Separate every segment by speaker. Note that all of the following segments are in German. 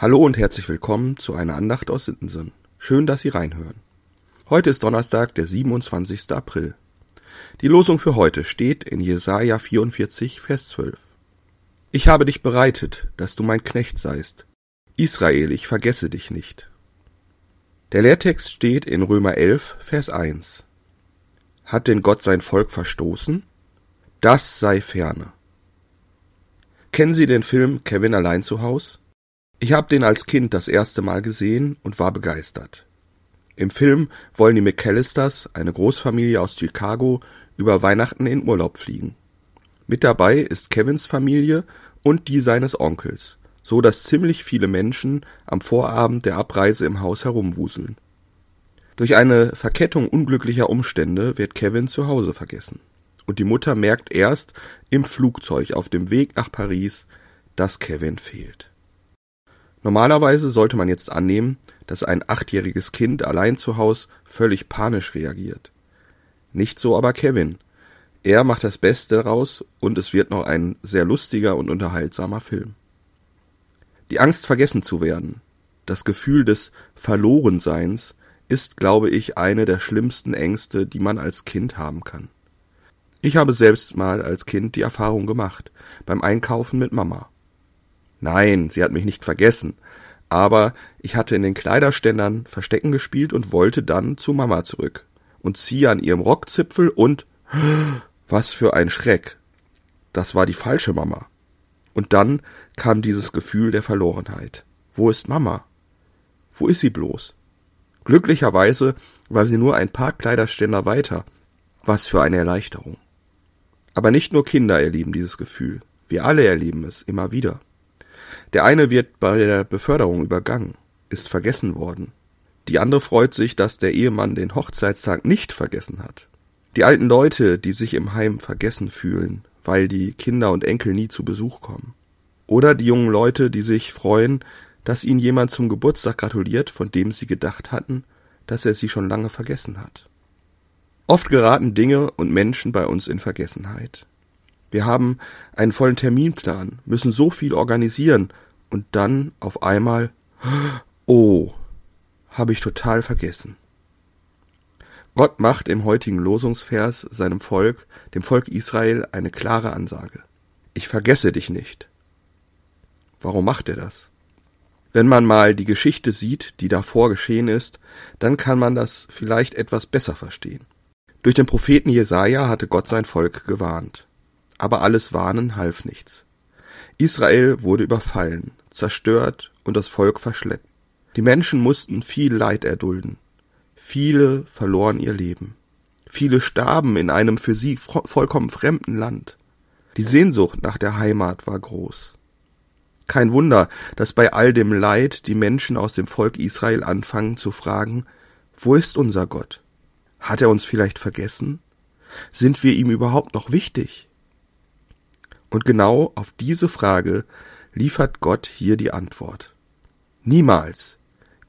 Speaker 1: Hallo und herzlich willkommen zu einer Andacht aus Sittensen. Schön, dass Sie reinhören. Heute ist Donnerstag, der 27. April. Die Losung für heute steht in Jesaja 44, Vers 12. Ich habe dich bereitet, dass du mein Knecht seist. Israel, ich vergesse dich nicht. Der Lehrtext steht in Römer 11, Vers 1. Hat denn Gott sein Volk verstoßen? Das sei ferne. Kennen Sie den Film Kevin allein zu Haus? Ich habe den als Kind das erste Mal gesehen und war begeistert. Im Film wollen die McAllisters, eine Großfamilie aus Chicago, über Weihnachten in Urlaub fliegen. Mit dabei ist Kevins Familie und die seines Onkels, so dass ziemlich viele Menschen am Vorabend der Abreise im Haus herumwuseln. Durch eine Verkettung unglücklicher Umstände wird Kevin zu Hause vergessen. Und die Mutter merkt erst im Flugzeug auf dem Weg nach Paris, dass Kevin fehlt. Normalerweise sollte man jetzt annehmen, dass ein achtjähriges Kind allein zu Haus völlig panisch reagiert. Nicht so aber Kevin. Er macht das Beste daraus und es wird noch ein sehr lustiger und unterhaltsamer Film. Die Angst vergessen zu werden, das Gefühl des Verlorenseins ist, glaube ich, eine der schlimmsten Ängste, die man als Kind haben kann. Ich habe selbst mal als Kind die Erfahrung gemacht, beim Einkaufen mit Mama. Nein, sie hat mich nicht vergessen, aber ich hatte in den Kleiderständern Verstecken gespielt und wollte dann zu Mama zurück und ziehe an ihrem Rockzipfel und was für ein Schreck. Das war die falsche Mama. Und dann kam dieses Gefühl der Verlorenheit. Wo ist Mama? Wo ist sie bloß? Glücklicherweise war sie nur ein paar Kleiderständer weiter. Was für eine Erleichterung. Aber nicht nur Kinder erleben dieses Gefühl. Wir alle erleben es immer wieder. Der eine wird bei der Beförderung übergangen, ist vergessen worden. Die andere freut sich, dass der Ehemann den Hochzeitstag nicht vergessen hat. Die alten Leute, die sich im Heim vergessen fühlen, weil die Kinder und Enkel nie zu Besuch kommen. Oder die jungen Leute, die sich freuen, dass ihnen jemand zum Geburtstag gratuliert, von dem sie gedacht hatten, dass er sie schon lange vergessen hat. Oft geraten Dinge und Menschen bei uns in Vergessenheit. Wir haben einen vollen Terminplan, müssen so viel organisieren und dann auf einmal, oh, habe ich total vergessen. Gott macht im heutigen Losungsvers seinem Volk, dem Volk Israel, eine klare Ansage. Ich vergesse dich nicht. Warum macht er das? Wenn man mal die Geschichte sieht, die davor geschehen ist, dann kann man das vielleicht etwas besser verstehen. Durch den Propheten Jesaja hatte Gott sein Volk gewarnt aber alles Warnen half nichts. Israel wurde überfallen, zerstört und das Volk verschleppt. Die Menschen mussten viel Leid erdulden. Viele verloren ihr Leben. Viele starben in einem für sie vollkommen fremden Land. Die Sehnsucht nach der Heimat war groß. Kein Wunder, dass bei all dem Leid die Menschen aus dem Volk Israel anfangen zu fragen, wo ist unser Gott? Hat er uns vielleicht vergessen? Sind wir ihm überhaupt noch wichtig? Und genau auf diese Frage liefert Gott hier die Antwort. Niemals.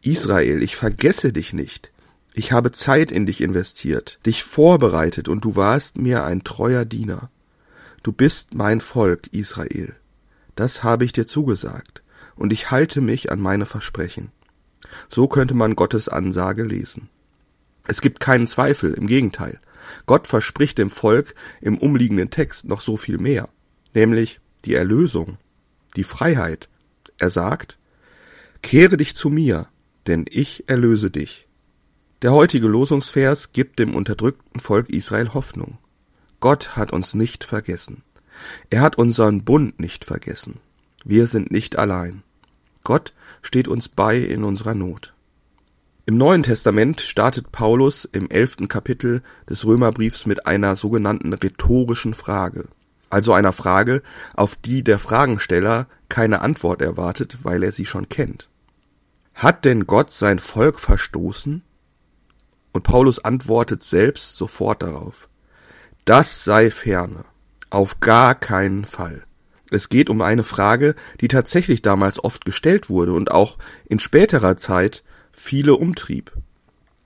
Speaker 1: Israel, ich vergesse dich nicht. Ich habe Zeit in dich investiert, dich vorbereitet und du warst mir ein treuer Diener. Du bist mein Volk, Israel. Das habe ich dir zugesagt, und ich halte mich an meine Versprechen. So könnte man Gottes Ansage lesen. Es gibt keinen Zweifel, im Gegenteil. Gott verspricht dem Volk im umliegenden Text noch so viel mehr nämlich die Erlösung, die Freiheit. Er sagt, Kehre dich zu mir, denn ich erlöse dich. Der heutige Losungsvers gibt dem unterdrückten Volk Israel Hoffnung. Gott hat uns nicht vergessen. Er hat unseren Bund nicht vergessen. Wir sind nicht allein. Gott steht uns bei in unserer Not. Im Neuen Testament startet Paulus im elften Kapitel des Römerbriefs mit einer sogenannten rhetorischen Frage also einer Frage, auf die der Fragensteller keine Antwort erwartet, weil er sie schon kennt. Hat denn Gott sein Volk verstoßen? Und Paulus antwortet selbst sofort darauf. Das sei ferne. Auf gar keinen Fall. Es geht um eine Frage, die tatsächlich damals oft gestellt wurde und auch in späterer Zeit viele umtrieb.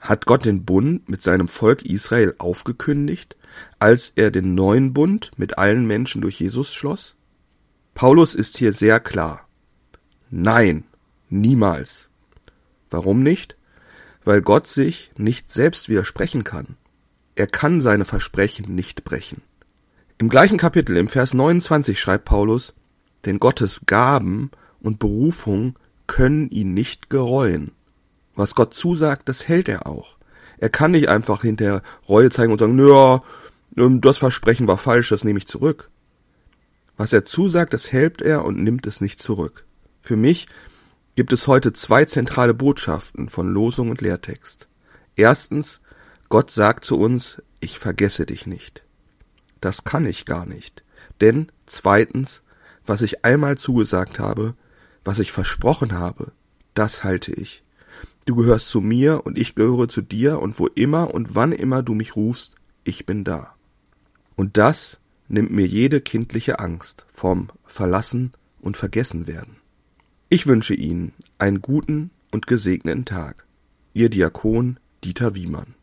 Speaker 1: Hat Gott den Bund mit seinem Volk Israel aufgekündigt als er den neuen Bund mit allen Menschen durch Jesus schloss? Paulus ist hier sehr klar. Nein, Niemals. Warum nicht? Weil Gott sich nicht selbst widersprechen kann. Er kann seine Versprechen nicht brechen. Im gleichen Kapitel, im Vers 29 schreibt Paulus, denn Gottes Gaben und Berufung können ihn nicht gereuen. Was Gott zusagt, das hält er auch. Er kann nicht einfach hinter Reue zeigen und sagen, ja, ähm, das Versprechen war falsch, das nehme ich zurück. Was er zusagt, das hält er und nimmt es nicht zurück. Für mich gibt es heute zwei zentrale Botschaften von Losung und Lehrtext. Erstens, Gott sagt zu uns, ich vergesse dich nicht. Das kann ich gar nicht. Denn zweitens, was ich einmal zugesagt habe, was ich versprochen habe, das halte ich. Du gehörst zu mir und ich gehöre zu dir und wo immer und wann immer du mich rufst, ich bin da. Und das nimmt mir jede kindliche Angst vom Verlassen und Vergessen werden. Ich wünsche Ihnen einen guten und gesegneten Tag. Ihr Diakon Dieter Wiemann